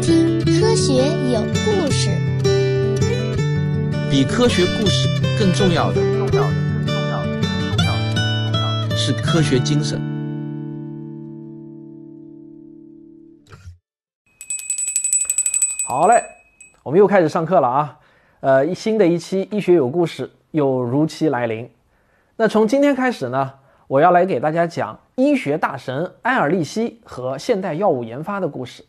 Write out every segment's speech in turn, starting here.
听《科学有故事》。比科学故事更重要的，重要的，更重要的，是科学精神。好嘞，我们又开始上课了啊！呃，一新的一期医学有故事又如期来临。那从今天开始呢，我要来给大家讲医学大神埃尔利希和现代药物研发的故事。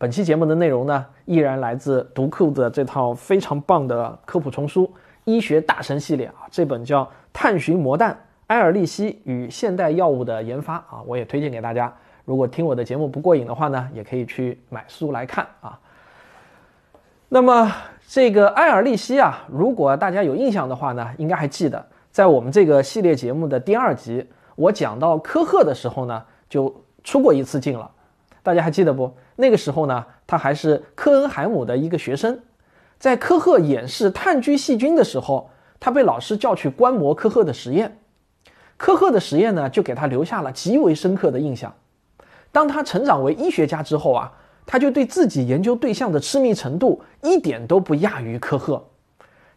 本期节目的内容呢，依然来自读库的这套非常棒的科普丛书《医学大神系列》啊，这本叫《探寻魔弹：埃尔利希与现代药物的研发》啊，我也推荐给大家。如果听我的节目不过瘾的话呢，也可以去买书来看啊。那么这个埃尔利希啊，如果大家有印象的话呢，应该还记得，在我们这个系列节目的第二集，我讲到科赫的时候呢，就出过一次镜了。大家还记得不？那个时候呢，他还是科恩海姆的一个学生，在科赫演示炭疽细菌的时候，他被老师叫去观摩科赫的实验。科赫的实验呢，就给他留下了极为深刻的印象。当他成长为医学家之后啊。他就对自己研究对象的痴迷程度一点都不亚于科赫，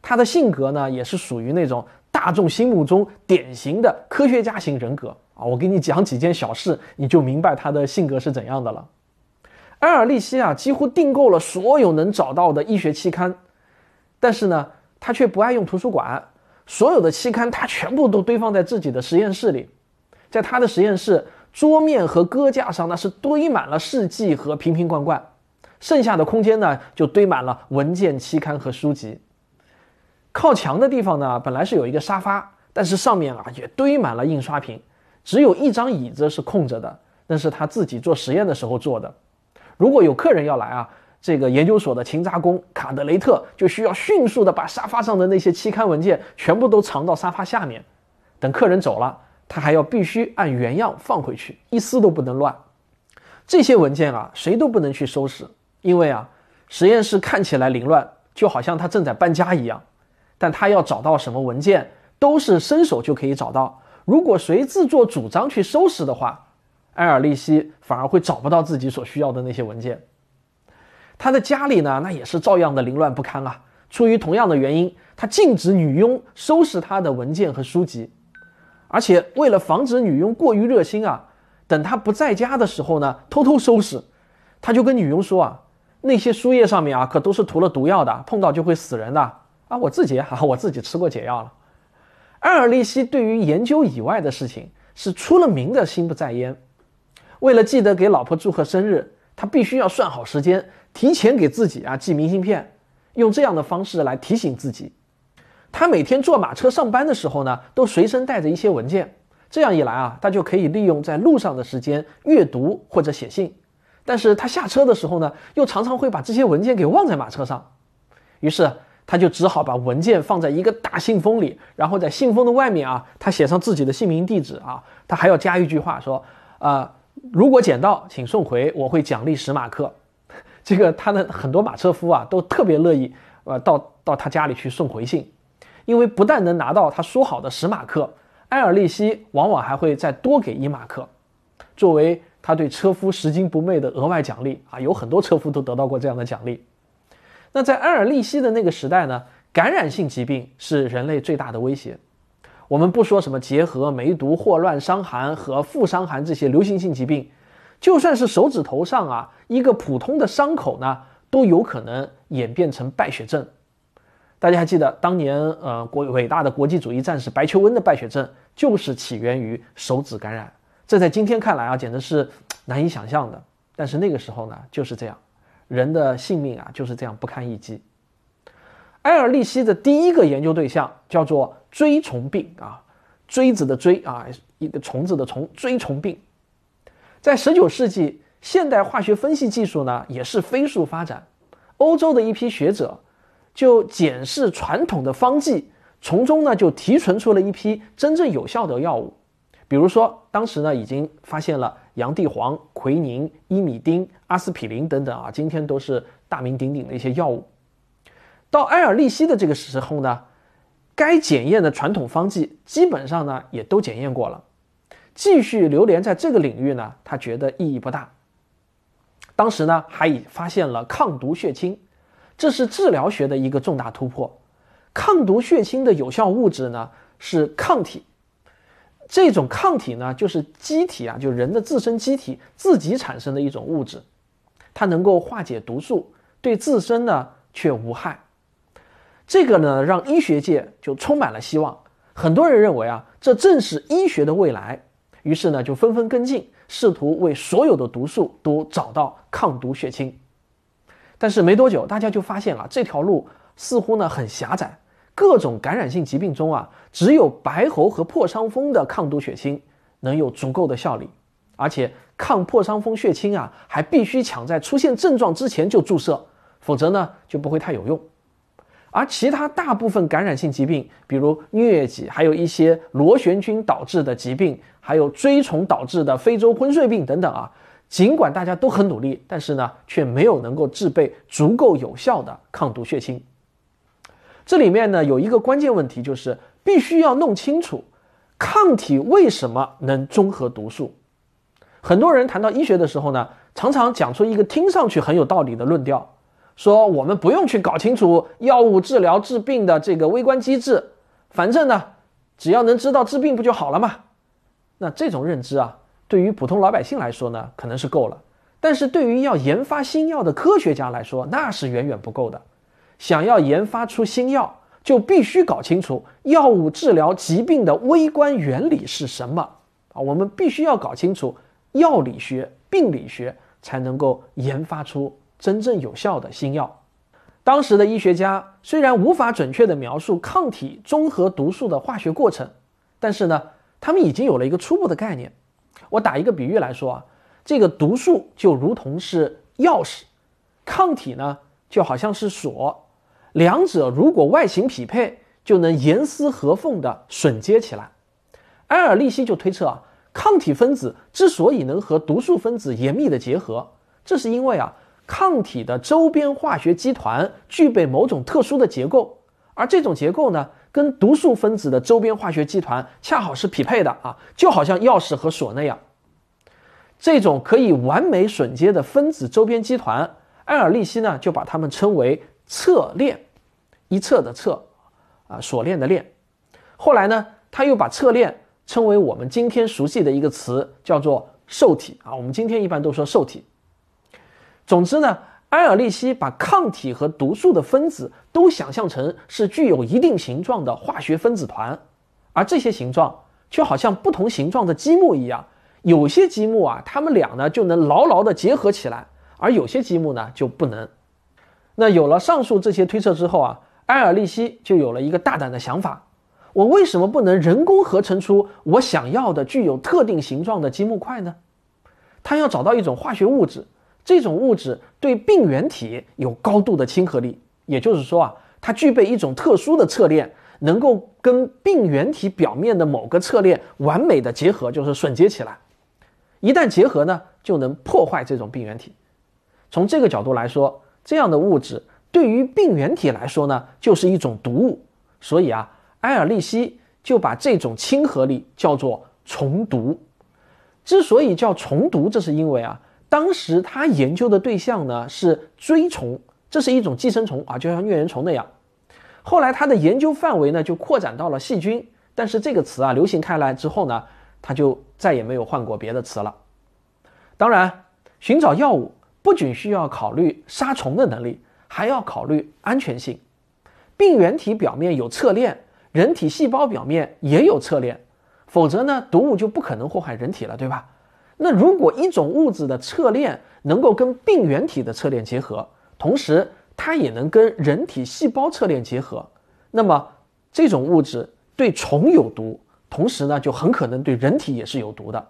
他的性格呢也是属于那种大众心目中典型的科学家型人格啊。我给你讲几件小事，你就明白他的性格是怎样的了。埃尔利希啊，几乎订购了所有能找到的医学期刊，但是呢，他却不爱用图书馆，所有的期刊他全部都堆放在自己的实验室里，在他的实验室。桌面和搁架上那是堆满了试剂和瓶瓶罐罐，剩下的空间呢就堆满了文件、期刊和书籍。靠墙的地方呢本来是有一个沙发，但是上面啊也堆满了印刷品，只有一张椅子是空着的，那是他自己做实验的时候坐的。如果有客人要来啊，这个研究所的勤杂工卡德雷特就需要迅速的把沙发上的那些期刊文件全部都藏到沙发下面，等客人走了。他还要必须按原样放回去，一丝都不能乱。这些文件啊，谁都不能去收拾，因为啊，实验室看起来凌乱，就好像他正在搬家一样。但他要找到什么文件，都是伸手就可以找到。如果谁自作主张去收拾的话，埃尔利希反而会找不到自己所需要的那些文件。他的家里呢，那也是照样的凌乱不堪啊。出于同样的原因，他禁止女佣收拾他的文件和书籍。而且为了防止女佣过于热心啊，等他不在家的时候呢，偷偷收拾。他就跟女佣说啊，那些书页上面啊，可都是涂了毒药的，碰到就会死人的啊。我自己哈，我自己吃过解药了。埃尔利希对于研究以外的事情是出了名的心不在焉。为了记得给老婆祝贺生日，他必须要算好时间，提前给自己啊寄明信片，用这样的方式来提醒自己。他每天坐马车上班的时候呢，都随身带着一些文件。这样一来啊，他就可以利用在路上的时间阅读或者写信。但是他下车的时候呢，又常常会把这些文件给忘在马车上。于是他就只好把文件放在一个大信封里，然后在信封的外面啊，他写上自己的姓名、地址啊。他还要加一句话说：“呃，如果捡到，请送回，我会奖励十马克。”这个他的很多马车夫啊，都特别乐意呃到到他家里去送回信。因为不但能拿到他说好的十马克，埃尔利希往往还会再多给一马克，作为他对车夫拾金不昧的额外奖励啊！有很多车夫都得到过这样的奖励。那在埃尔利希的那个时代呢，感染性疾病是人类最大的威胁。我们不说什么结核、梅毒、霍乱、伤寒和副伤寒这些流行性疾病，就算是手指头上啊一个普通的伤口呢，都有可能演变成败血症。大家还记得当年，呃，国伟大的国际主义战士白求恩的败血症就是起源于手指感染。这在今天看来啊，简直是难以想象的。但是那个时候呢，就是这样，人的性命啊就是这样不堪一击。埃尔利希的第一个研究对象叫做锥虫病啊，锥子的锥啊，一个虫子的虫，锥虫病。在十九世纪，现代化学分析技术呢也是飞速发展，欧洲的一批学者。就检视传统的方剂，从中呢就提纯出了一批真正有效的药物。比如说，当时呢已经发现了洋地黄、奎宁、伊米丁、阿司匹林等等啊，今天都是大名鼎鼎的一些药物。到埃尔利希的这个时候呢，该检验的传统方剂基本上呢也都检验过了，继续流连在这个领域呢，他觉得意义不大。当时呢还已发现了抗毒血清，这是治疗学的一个重大突破。抗毒血清的有效物质呢是抗体，这种抗体呢就是机体啊，就人的自身机体自己产生的一种物质，它能够化解毒素，对自身呢却无害。这个呢让医学界就充满了希望，很多人认为啊这正是医学的未来，于是呢就纷纷跟进，试图为所有的毒素都找到抗毒血清。但是没多久，大家就发现了这条路似乎呢很狭窄。各种感染性疾病中啊，只有白喉和破伤风的抗毒血清能有足够的效力，而且抗破伤风血清啊，还必须抢在出现症状之前就注射，否则呢就不会太有用。而其他大部分感染性疾病，比如疟疾，还有一些螺旋菌导致的疾病，还有锥虫导致的非洲昏睡病等等啊，尽管大家都很努力，但是呢，却没有能够制备足够有效的抗毒血清。这里面呢有一个关键问题，就是必须要弄清楚抗体为什么能中和毒素。很多人谈到医学的时候呢，常常讲出一个听上去很有道理的论调，说我们不用去搞清楚药物治疗治病的这个微观机制，反正呢，只要能知道治病不就好了嘛？那这种认知啊，对于普通老百姓来说呢，可能是够了，但是对于要研发新药的科学家来说，那是远远不够的。想要研发出新药，就必须搞清楚药物治疗疾病的微观原理是什么啊！我们必须要搞清楚药理学、病理学，才能够研发出真正有效的新药。当时的医学家虽然无法准确地描述抗体中和毒素的化学过程，但是呢，他们已经有了一个初步的概念。我打一个比喻来说啊，这个毒素就如同是钥匙，抗体呢就好像是锁。两者如果外形匹配，就能严丝合缝地榫接起来。埃尔利希就推测啊，抗体分子之所以能和毒素分子严密的结合，这是因为啊，抗体的周边化学基团具备某种特殊的结构，而这种结构呢，跟毒素分子的周边化学基团恰好是匹配的啊，就好像钥匙和锁那样。这种可以完美榫接的分子周边基团，埃尔利希呢就把它们称为。侧链，一侧的侧，啊，锁链的链。后来呢，他又把侧链称为我们今天熟悉的一个词，叫做受体啊。我们今天一般都说受体。总之呢，埃尔利希把抗体和毒素的分子都想象成是具有一定形状的化学分子团，而这些形状就好像不同形状的积木一样，有些积木啊，它们俩呢就能牢牢的结合起来，而有些积木呢就不能。那有了上述这些推测之后啊，埃尔利希就有了一个大胆的想法：我为什么不能人工合成出我想要的具有特定形状的积木块呢？他要找到一种化学物质，这种物质对病原体有高度的亲和力，也就是说啊，它具备一种特殊的侧链，能够跟病原体表面的某个侧链完美的结合，就是榫接起来。一旦结合呢，就能破坏这种病原体。从这个角度来说，这样的物质对于病原体来说呢，就是一种毒物，所以啊，埃尔利希就把这种亲和力叫做虫毒。之所以叫虫毒，这是因为啊，当时他研究的对象呢是锥虫，这是一种寄生虫啊，就像疟原虫那样。后来他的研究范围呢就扩展到了细菌，但是这个词啊流行开来之后呢，他就再也没有换过别的词了。当然，寻找药物。不仅需要考虑杀虫的能力，还要考虑安全性。病原体表面有侧链，人体细胞表面也有侧链，否则呢，毒物就不可能祸害人体了，对吧？那如果一种物质的侧链能够跟病原体的侧链结合，同时它也能跟人体细胞侧链结合，那么这种物质对虫有毒，同时呢，就很可能对人体也是有毒的。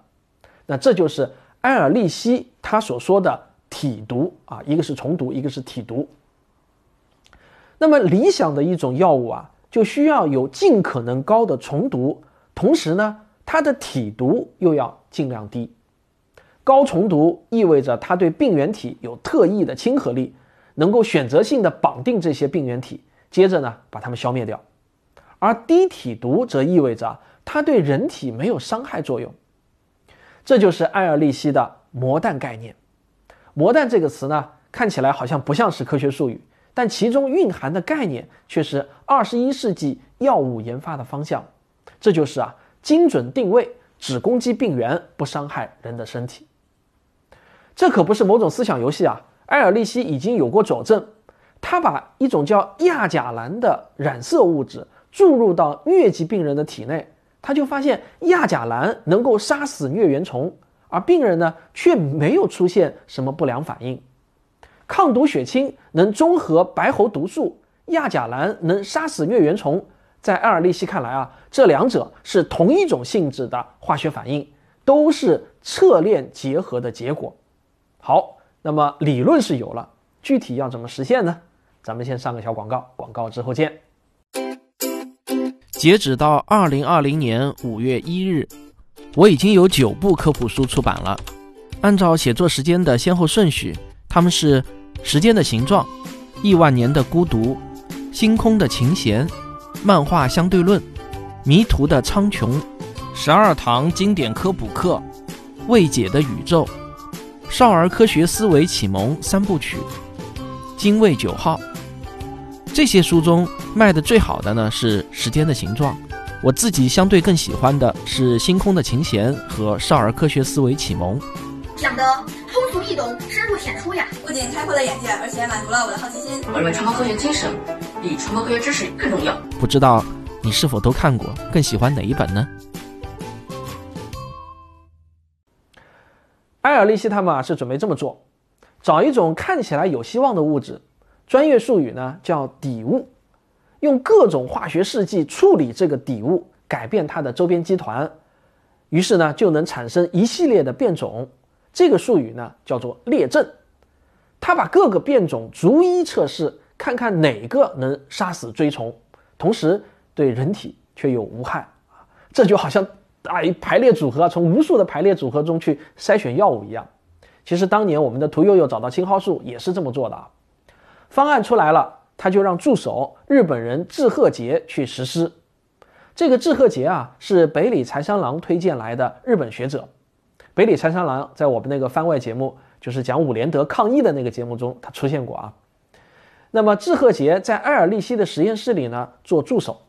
那这就是埃尔利希他所说的。体毒啊，一个是虫毒，一个是体毒。那么理想的一种药物啊，就需要有尽可能高的虫毒，同时呢，它的体毒又要尽量低。高虫毒意味着它对病原体有特异的亲和力，能够选择性的绑定这些病原体，接着呢把它们消灭掉。而低体毒则意味着它对人体没有伤害作用。这就是艾尔利希的魔弹概念。魔弹这个词呢，看起来好像不像是科学术语，但其中蕴含的概念却是二十一世纪药物研发的方向。这就是啊，精准定位，只攻击病原，不伤害人的身体。这可不是某种思想游戏啊！埃尔利希已经有过佐证，他把一种叫亚甲蓝的染色物质注入到疟疾病人的体内，他就发现亚甲蓝能够杀死疟原虫。而病人呢，却没有出现什么不良反应。抗毒血清能中和白喉毒素，亚甲蓝能杀死疟原虫。在埃尔利希看来啊，这两者是同一种性质的化学反应，都是侧链结合的结果。好，那么理论是有了，具体要怎么实现呢？咱们先上个小广告，广告之后见。截止到二零二零年五月一日。我已经有九部科普书出版了，按照写作时间的先后顺序，他们是《时间的形状》《亿万年的孤独》《星空的琴弦》《漫画相对论》《迷途的苍穹》《十二堂经典科普课》《未解的宇宙》《少儿科学思维启蒙三部曲》《精卫九号》。这些书中卖的最好的呢是《时间的形状》。我自己相对更喜欢的是《星空的琴弦》和《少儿科学思维启蒙》，讲的通俗易懂、深入浅出呀，不仅开阔了眼界，而且满足了我的好奇心。我认为传播科学精神比传播科学知识更重要。不知道你是否都看过？更喜欢哪一本呢？埃尔利希他们啊是准备这么做，找一种看起来有希望的物质，专业术语呢叫底物。用各种化学试剂处理这个底物，改变它的周边基团，于是呢就能产生一系列的变种。这个术语呢叫做列阵。他把各个变种逐一测试，看看哪个能杀死锥虫，同时对人体却又无害啊！这就好像啊排列组合，从无数的排列组合中去筛选药物一样。其实当年我们的屠呦呦找到青蒿素也是这么做的啊。方案出来了。他就让助手日本人志贺杰去实施。这个志贺杰啊，是北里柴三郎推荐来的日本学者。北里柴三郎在我们那个番外节目，就是讲伍连德抗议的那个节目中，他出现过啊。那么志贺杰在埃尔利希的实验室里呢做助手，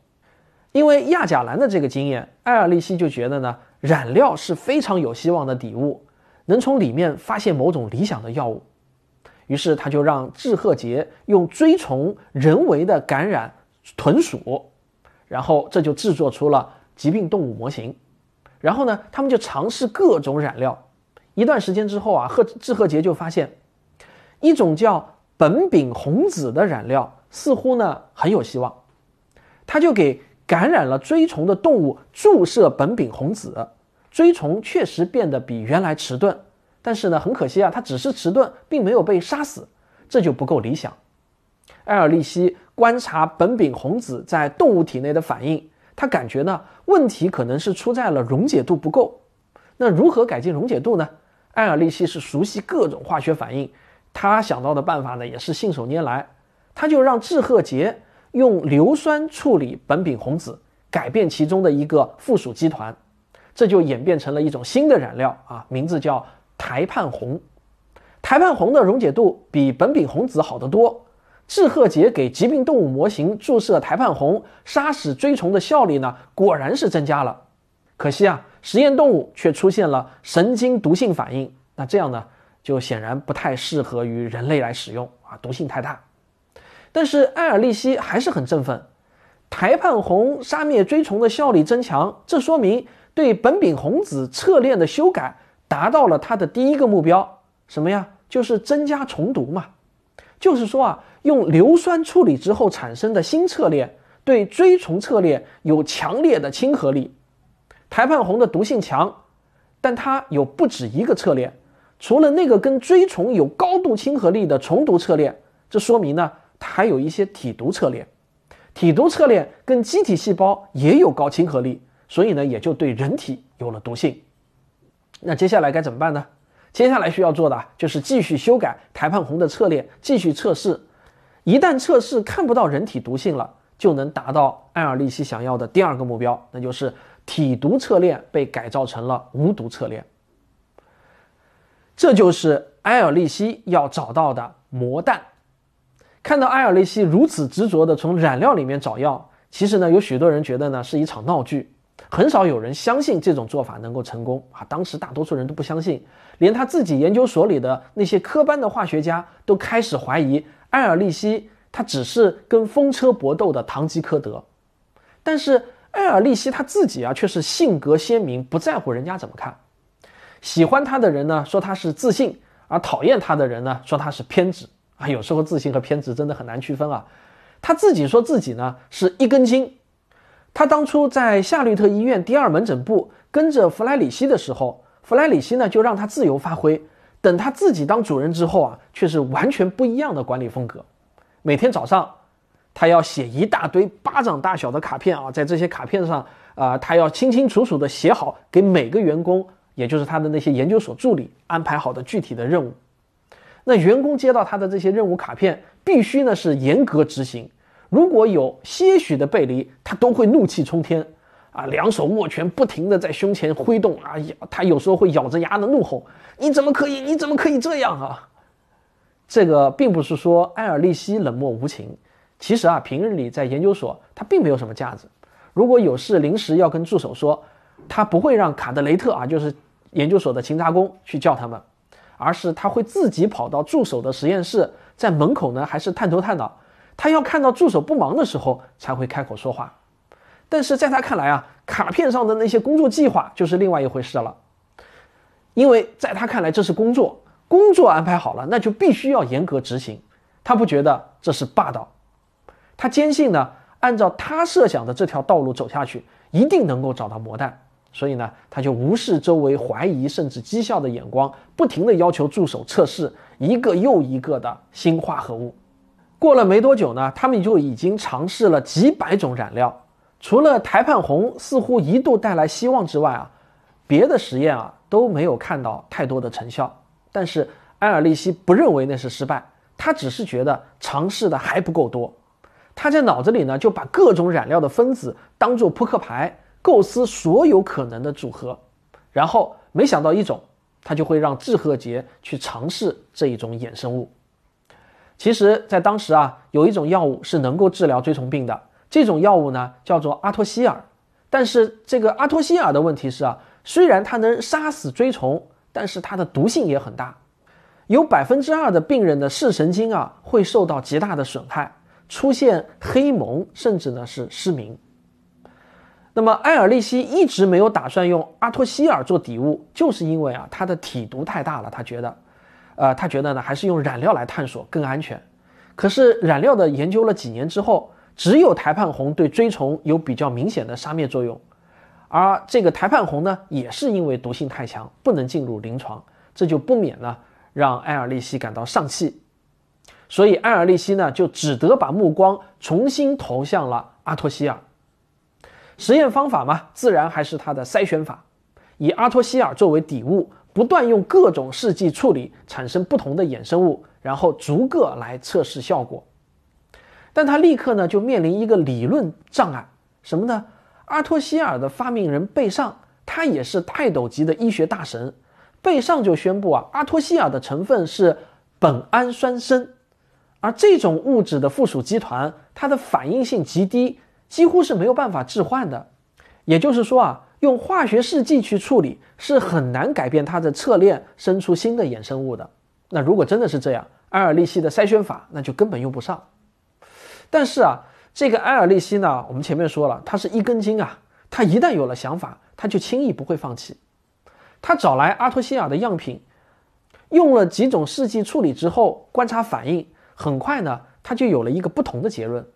因为亚甲蓝的这个经验，埃尔利希就觉得呢染料是非常有希望的底物，能从里面发现某种理想的药物。于是他就让志贺杰用锥虫人为的感染豚鼠，然后这就制作出了疾病动物模型。然后呢，他们就尝试各种染料。一段时间之后啊，贺志贺杰就发现一种叫苯丙红酯的染料似乎呢很有希望。他就给感染了锥虫的动物注射苯丙红子，锥虫确实变得比原来迟钝。但是呢，很可惜啊，它只是迟钝，并没有被杀死，这就不够理想。埃尔利希观察苯丙红子在动物体内的反应，他感觉呢，问题可能是出在了溶解度不够。那如何改进溶解度呢？埃尔利希是熟悉各种化学反应，他想到的办法呢，也是信手拈来。他就让志贺杰用硫酸处理苯丙红酯，改变其中的一个附属基团，这就演变成了一种新的染料啊，名字叫。台盼红，台盼红的溶解度比苯丙红酯好得多。志贺杰给疾病动物模型注射台盼红，杀死锥虫的效率呢，果然是增加了。可惜啊，实验动物却出现了神经毒性反应。那这样呢，就显然不太适合于人类来使用啊，毒性太大。但是埃尔利希还是很振奋，台畔红杀灭锥虫的效力增强，这说明对苯丙红子侧链的修改。达到了他的第一个目标，什么呀？就是增加重读嘛。就是说啊，用硫酸处理之后产生的新侧链，对锥虫侧链有强烈的亲和力。台畔红的毒性强，但它有不止一个侧链，除了那个跟锥虫有高度亲和力的重毒侧链，这说明呢，还有一些体毒侧链。体毒侧链跟机体细胞也有高亲和力，所以呢，也就对人体有了毒性。那接下来该怎么办呢？接下来需要做的就是继续修改台畔红的侧链，继续测试。一旦测试看不到人体毒性了，就能达到埃尔利希想要的第二个目标，那就是体毒侧链被改造成了无毒侧链。这就是埃尔利希要找到的魔弹。看到埃尔利希如此执着地从染料里面找药，其实呢，有许多人觉得呢是一场闹剧，很少有人相信这种做法能够成功啊。当时大多数人都不相信，连他自己研究所里的那些科班的化学家都开始怀疑埃尔利希他只是跟风车搏斗的堂吉诃德。但是埃尔利希他自己啊却是性格鲜明，不在乎人家怎么看。喜欢他的人呢说他是自信，而讨厌他的人呢说他是偏执。啊，有时候自信和偏执真的很难区分啊。他自己说自己呢是一根筋。他当初在夏绿特医院第二门诊部跟着弗莱里希的时候，弗莱里希呢就让他自由发挥。等他自己当主任之后啊，却是完全不一样的管理风格。每天早上，他要写一大堆巴掌大小的卡片啊，在这些卡片上啊，他要清清楚楚的写好给每个员工，也就是他的那些研究所助理安排好的具体的任务。那员工接到他的这些任务卡片，必须呢是严格执行。如果有些许的背离，他都会怒气冲天，啊，两手握拳，不停的在胸前挥动，啊，他有时候会咬着牙的怒吼：“你怎么可以？你怎么可以这样啊？”这个并不是说埃尔利希冷漠无情，其实啊，平日里在研究所他并没有什么架子。如果有事临时要跟助手说，他不会让卡德雷特啊，就是研究所的勤杂工去叫他们。而是他会自己跑到助手的实验室，在门口呢，还是探头探脑。他要看到助手不忙的时候，才会开口说话。但是在他看来啊，卡片上的那些工作计划就是另外一回事了。因为在他看来，这是工作，工作安排好了，那就必须要严格执行。他不觉得这是霸道，他坚信呢，按照他设想的这条道路走下去，一定能够找到魔弹。所以呢，他就无视周围怀疑甚至讥笑的眼光，不停地要求助手测试一个又一个的新化合物。过了没多久呢，他们就已经尝试了几百种染料，除了台畔红似乎一度带来希望之外啊，别的实验啊都没有看到太多的成效。但是埃尔利希不认为那是失败，他只是觉得尝试的还不够多。他在脑子里呢就把各种染料的分子当做扑克牌。构思所有可能的组合，然后没想到一种，他就会让志贺杰去尝试这一种衍生物。其实，在当时啊，有一种药物是能够治疗锥虫病的，这种药物呢叫做阿托西尔。但是这个阿托西尔的问题是啊，虽然它能杀死锥虫，但是它的毒性也很大，有百分之二的病人的视神经啊会受到极大的损害，出现黑蒙，甚至呢是失明。那么埃尔利希一直没有打算用阿托西尔做底物，就是因为啊，它的体毒太大了。他觉得，呃，他觉得呢，还是用染料来探索更安全。可是染料的研究了几年之后，只有台盼红对锥虫有比较明显的杀灭作用，而这个台盼红呢，也是因为毒性太强，不能进入临床，这就不免呢让埃尔利希感到丧气。所以埃尔利希呢，就只得把目光重新投向了阿托西尔。实验方法嘛，自然还是它的筛选法，以阿托西尔作为底物，不断用各种试剂处理，产生不同的衍生物，然后逐个来测试效果。但他立刻呢就面临一个理论障碍，什么呢？阿托西尔的发明人贝尚，他也是泰斗级的医学大神，贝尚就宣布啊，阿托西尔的成分是苯氨酸砷，而这种物质的附属基团，它的反应性极低。几乎是没有办法置换的，也就是说啊，用化学试剂去处理是很难改变它的侧链生出新的衍生物的。那如果真的是这样，埃尔利希的筛选法那就根本用不上。但是啊，这个埃尔利希呢，我们前面说了，他是一根筋啊，他一旦有了想法，他就轻易不会放弃。他找来阿托西尔的样品，用了几种试剂处理之后，观察反应，很快呢，他就有了一个不同的结论。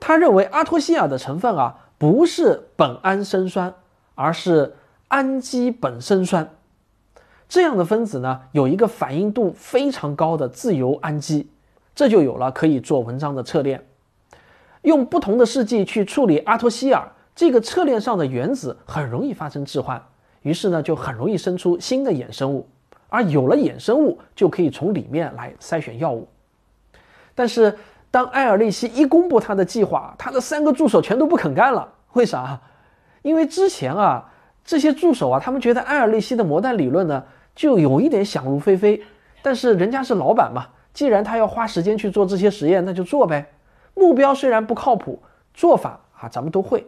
他认为阿托西尔的成分啊不是苯胺生酸，而是氨基苯生酸。这样的分子呢有一个反应度非常高的自由氨基，这就有了可以做文章的侧链。用不同的试剂去处理阿托西尔，这个侧链上的原子很容易发生置换，于是呢就很容易生出新的衍生物。而有了衍生物，就可以从里面来筛选药物。但是。当埃尔利希一公布他的计划，他的三个助手全都不肯干了。为啥？因为之前啊，这些助手啊，他们觉得埃尔利希的魔弹理论呢，就有一点想入非非。但是人家是老板嘛，既然他要花时间去做这些实验，那就做呗。目标虽然不靠谱，做法啊咱们都会。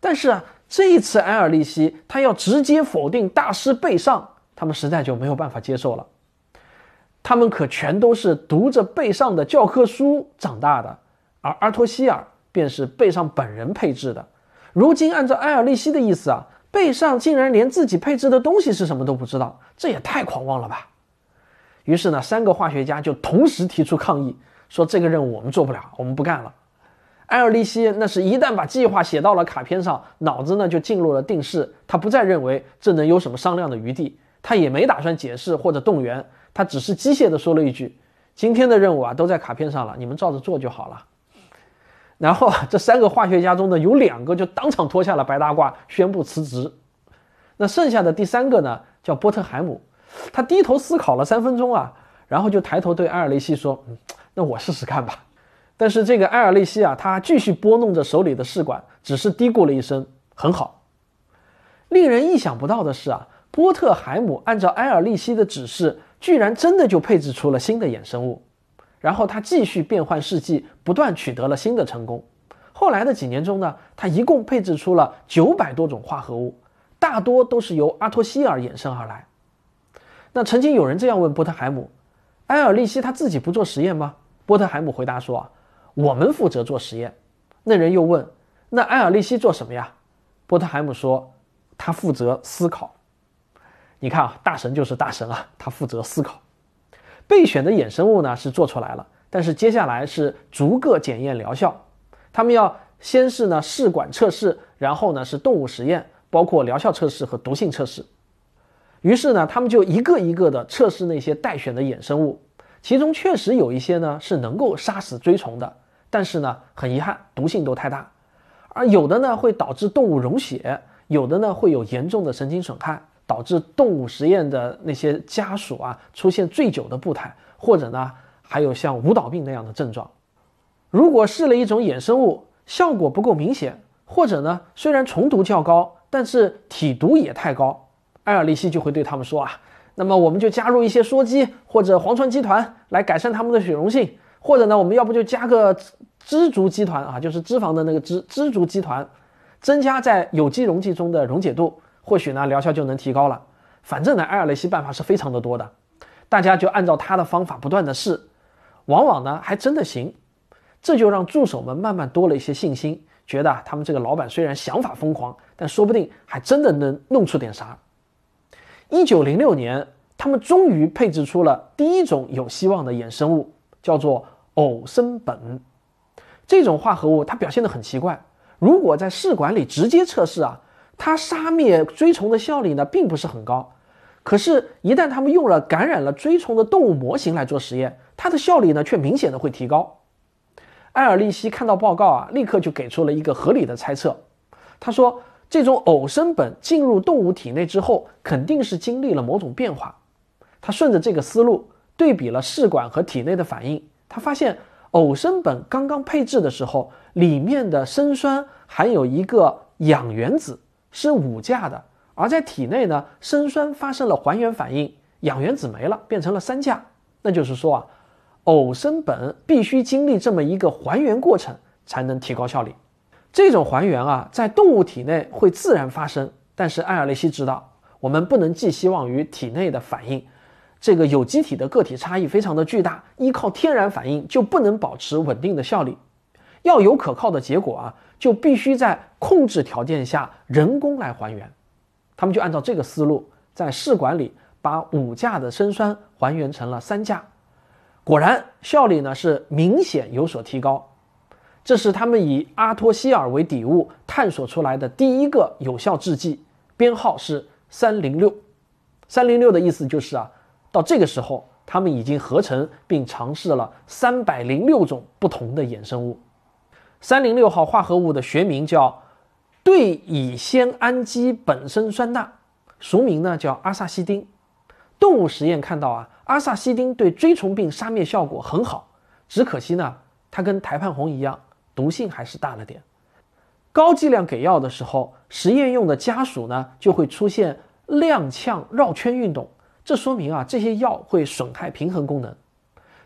但是啊，这一次埃尔利希他要直接否定大师贝尚，他们实在就没有办法接受了。他们可全都是读着贝尚的教科书长大的，而阿托希尔便是贝尚本人配置的。如今按照埃尔利希的意思啊，贝上竟然连自己配置的东西是什么都不知道，这也太狂妄了吧！于是呢，三个化学家就同时提出抗议，说这个任务我们做不了，我们不干了。埃尔利希那是一旦把计划写到了卡片上，脑子呢就进入了定式，他不再认为这能有什么商量的余地，他也没打算解释或者动员。他只是机械地说了一句：“今天的任务啊，都在卡片上了，你们照着做就好了。”然后这三个化学家中呢，有两个就当场脱下了白大褂，宣布辞职。那剩下的第三个呢，叫波特海姆，他低头思考了三分钟啊，然后就抬头对埃尔利希说：“嗯，那我试试看吧。”但是这个埃尔利希啊，他继续拨弄着手里的试管，只是嘀咕了一声：“很好。”令人意想不到的是啊，波特海姆按照埃尔利希的指示。居然真的就配置出了新的衍生物，然后他继续变换试剂，不断取得了新的成功。后来的几年中呢，他一共配置出了九百多种化合物，大多都是由阿托西尔衍生而来。那曾经有人这样问波特海姆：“埃尔利希他自己不做实验吗？”波特海姆回答说：“，我们负责做实验。”那人又问：“那埃尔利希做什么呀？”波特海姆说：“他负责思考。”你看啊，大神就是大神啊，他负责思考。备选的衍生物呢是做出来了，但是接下来是逐个检验疗效。他们要先是呢试管测试，然后呢是动物实验，包括疗效测试和毒性测试。于是呢，他们就一个一个的测试那些待选的衍生物，其中确实有一些呢是能够杀死锥虫的，但是呢很遗憾，毒性都太大。而有的呢会导致动物溶血，有的呢会有严重的神经损害。导致动物实验的那些家属啊出现醉酒的步态，或者呢还有像舞蹈病那样的症状。如果试了一种衍生物，效果不够明显，或者呢虽然虫毒较高，但是体毒也太高，埃尔利希就会对他们说啊，那么我们就加入一些羧基或者磺酸基团来改善它们的水溶性，或者呢我们要不就加个支竹基团啊，就是脂肪的那个支支竹基团，增加在有机溶剂中的溶解度。或许呢，疗效就能提高了。反正呢，埃尔雷西办法是非常的多的，大家就按照他的方法不断的试，往往呢还真的行。这就让助手们慢慢多了一些信心，觉得他们这个老板虽然想法疯狂，但说不定还真的能弄出点啥。一九零六年，他们终于配置出了第一种有希望的衍生物，叫做偶生苯。这种化合物它表现的很奇怪，如果在试管里直接测试啊。它杀灭锥虫的效率呢，并不是很高，可是，一旦他们用了感染了锥虫的动物模型来做实验，它的效率呢，却明显的会提高。埃尔利希看到报告啊，立刻就给出了一个合理的猜测。他说，这种偶生苯进入动物体内之后，肯定是经历了某种变化。他顺着这个思路，对比了试管和体内的反应，他发现偶生苯刚刚配置的时候，里面的砷酸含有一个氧原子。是五价的，而在体内呢，砷酸发生了还原反应，氧原子没了，变成了三价。那就是说啊，偶生苯必须经历这么一个还原过程，才能提高效率。这种还原啊，在动物体内会自然发生，但是艾尔雷西知道，我们不能寄希望于体内的反应，这个有机体的个体差异非常的巨大，依靠天然反应就不能保持稳定的效率。要有可靠的结果啊，就必须在控制条件下人工来还原。他们就按照这个思路，在试管里把五价的砷酸还原成了三价，果然效率呢是明显有所提高。这是他们以阿托西尔为底物探索出来的第一个有效制剂，编号是三零六。三零六的意思就是啊，到这个时候他们已经合成并尝试了三百零六种不同的衍生物。三零六号化合物的学名叫对乙酰氨基苯砷酸钠，俗名呢叫阿萨西丁。动物实验看到啊，阿萨西丁对锥虫病杀灭效果很好，只可惜呢，它跟台畔红一样，毒性还是大了点。高剂量给药的时候，实验用的家属呢就会出现踉跄绕圈运动，这说明啊，这些药会损害平衡功能。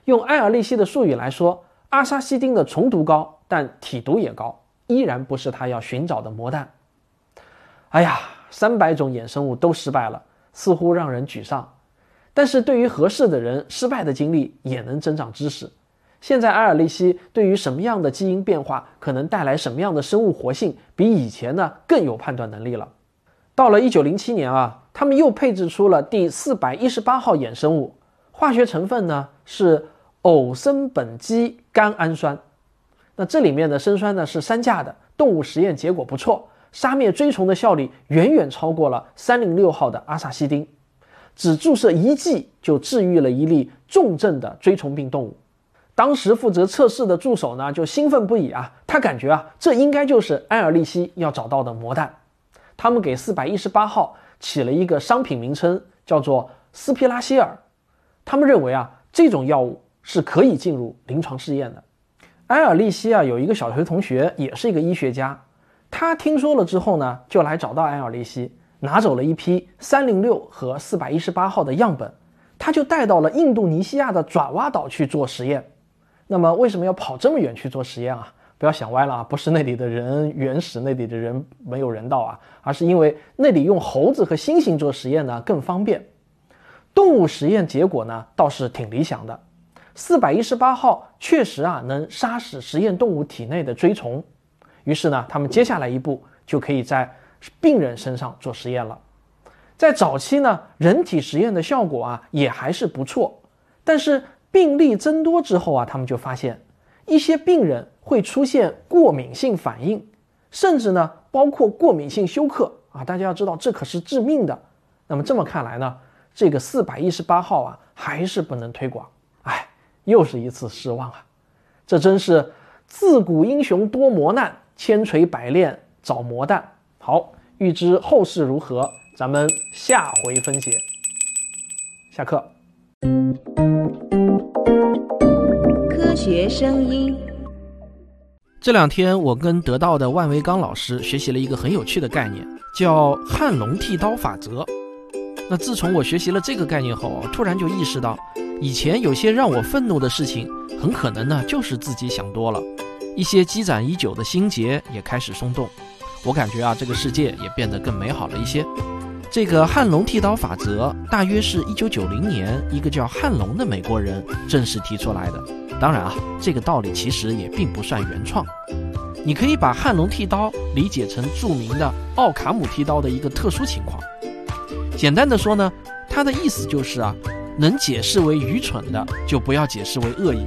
用埃尔利希的术语来说，阿沙西丁的虫毒高，但体毒也高，依然不是他要寻找的魔弹。哎呀，三百种衍生物都失败了，似乎让人沮丧。但是对于合适的人，失败的经历也能增长知识。现在埃尔利希对于什么样的基因变化可能带来什么样的生物活性，比以前呢更有判断能力了。到了一九零七年啊，他们又配置出了第四百一十八号衍生物，化学成分呢是偶砷苯基甘氨酸。那这里面的砷酸呢是三价的，动物实验结果不错，杀灭追虫的效率远远超过了三零六号的阿萨西丁。只注射一剂就治愈了一例重症的追虫病动物。当时负责测试的助手呢就兴奋不已啊，他感觉啊这应该就是埃尔利希要找到的魔弹。他们给四百一十八号起了一个商品名称，叫做斯皮拉希尔。他们认为啊这种药物是可以进入临床试验的。埃尔利希啊有一个小学同学也是一个医学家，他听说了之后呢就来找到埃尔利希。拿走了一批三零六和四百一十八号的样本，他就带到了印度尼西亚的爪哇岛去做实验。那么为什么要跑这么远去做实验啊？不要想歪了啊！不是那里的人原始，那里的人没有人道啊，而是因为那里用猴子和猩猩做实验呢更方便。动物实验结果呢倒是挺理想的，四百一十八号确实啊能杀死实验动物体内的追虫。于是呢，他们接下来一步就可以在。病人身上做实验了，在早期呢，人体实验的效果啊也还是不错。但是病例增多之后啊，他们就发现一些病人会出现过敏性反应，甚至呢包括过敏性休克啊。大家要知道，这可是致命的。那么这么看来呢，这个四百一十八号啊还是不能推广。哎，又是一次失望啊！这真是自古英雄多磨难，千锤百炼找磨难。好，欲知后事如何，咱们下回分解。下课。科学声音。这两天我跟得到的万维刚老师学习了一个很有趣的概念，叫汉龙剃刀法则。那自从我学习了这个概念后，突然就意识到，以前有些让我愤怒的事情，很可能呢就是自己想多了，一些积攒已久的心结也开始松动。我感觉啊，这个世界也变得更美好了一些。这个汉龙剃刀法则大约是一九九零年一个叫汉龙的美国人正式提出来的。当然啊，这个道理其实也并不算原创。你可以把汉龙剃刀理解成著名的奥卡姆剃刀的一个特殊情况。简单的说呢，它的意思就是啊，能解释为愚蠢的，就不要解释为恶意。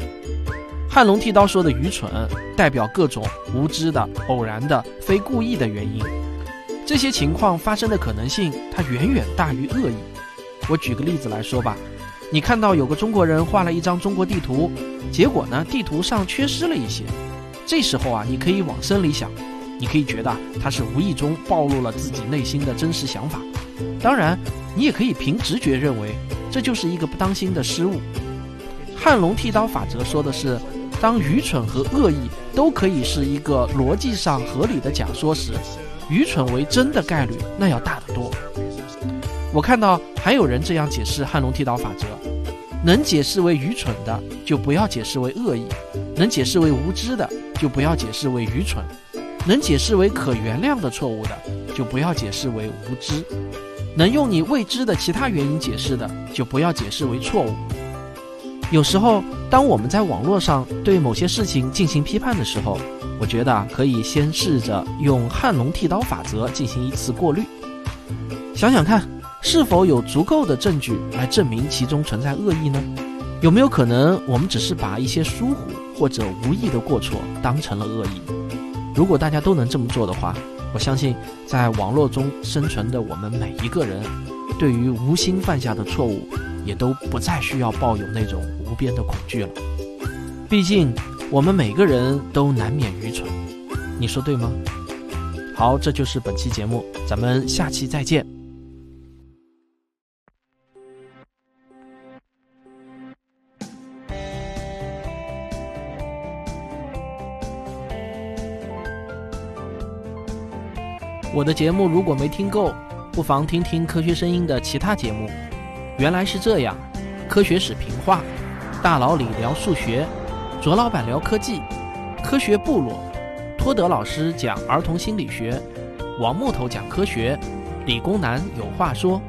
汉龙剃刀说的愚蠢，代表各种无知的、偶然的、非故意的原因。这些情况发生的可能性，它远远大于恶意。我举个例子来说吧，你看到有个中国人画了一张中国地图，结果呢，地图上缺失了一些。这时候啊，你可以往深里想，你可以觉得他是无意中暴露了自己内心的真实想法。当然，你也可以凭直觉认为，这就是一个不当心的失误。汉龙剃刀法则说的是。当愚蠢和恶意都可以是一个逻辑上合理的假说时，愚蠢为真的概率那要大得多。我看到还有人这样解释汉龙剃刀法则：能解释为愚蠢的，就不要解释为恶意；能解释为无知的，就不要解释为愚蠢；能解释为可原谅的错误的，就不要解释为无知；能用你未知的其他原因解释的，就不要解释为错误。有时候，当我们在网络上对某些事情进行批判的时候，我觉得可以先试着用汉龙剃刀法则进行一次过滤，想想看，是否有足够的证据来证明其中存在恶意呢？有没有可能我们只是把一些疏忽或者无意的过错当成了恶意？如果大家都能这么做的话，我相信在网络中生存的我们每一个人，对于无心犯下的错误。也都不再需要抱有那种无边的恐惧了。毕竟，我们每个人都难免愚蠢，你说对吗？好，这就是本期节目，咱们下期再见。我的节目如果没听够，不妨听听科学声音的其他节目。原来是这样，科学史评话，大佬李聊数学，卓老板聊科技，科学部落，托德老师讲儿童心理学，王木头讲科学，理工男有话说。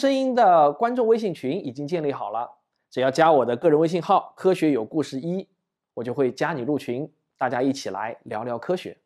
声音的观众微信群已经建立好了，只要加我的个人微信号“科学有故事一”，我就会加你入群，大家一起来聊聊科学。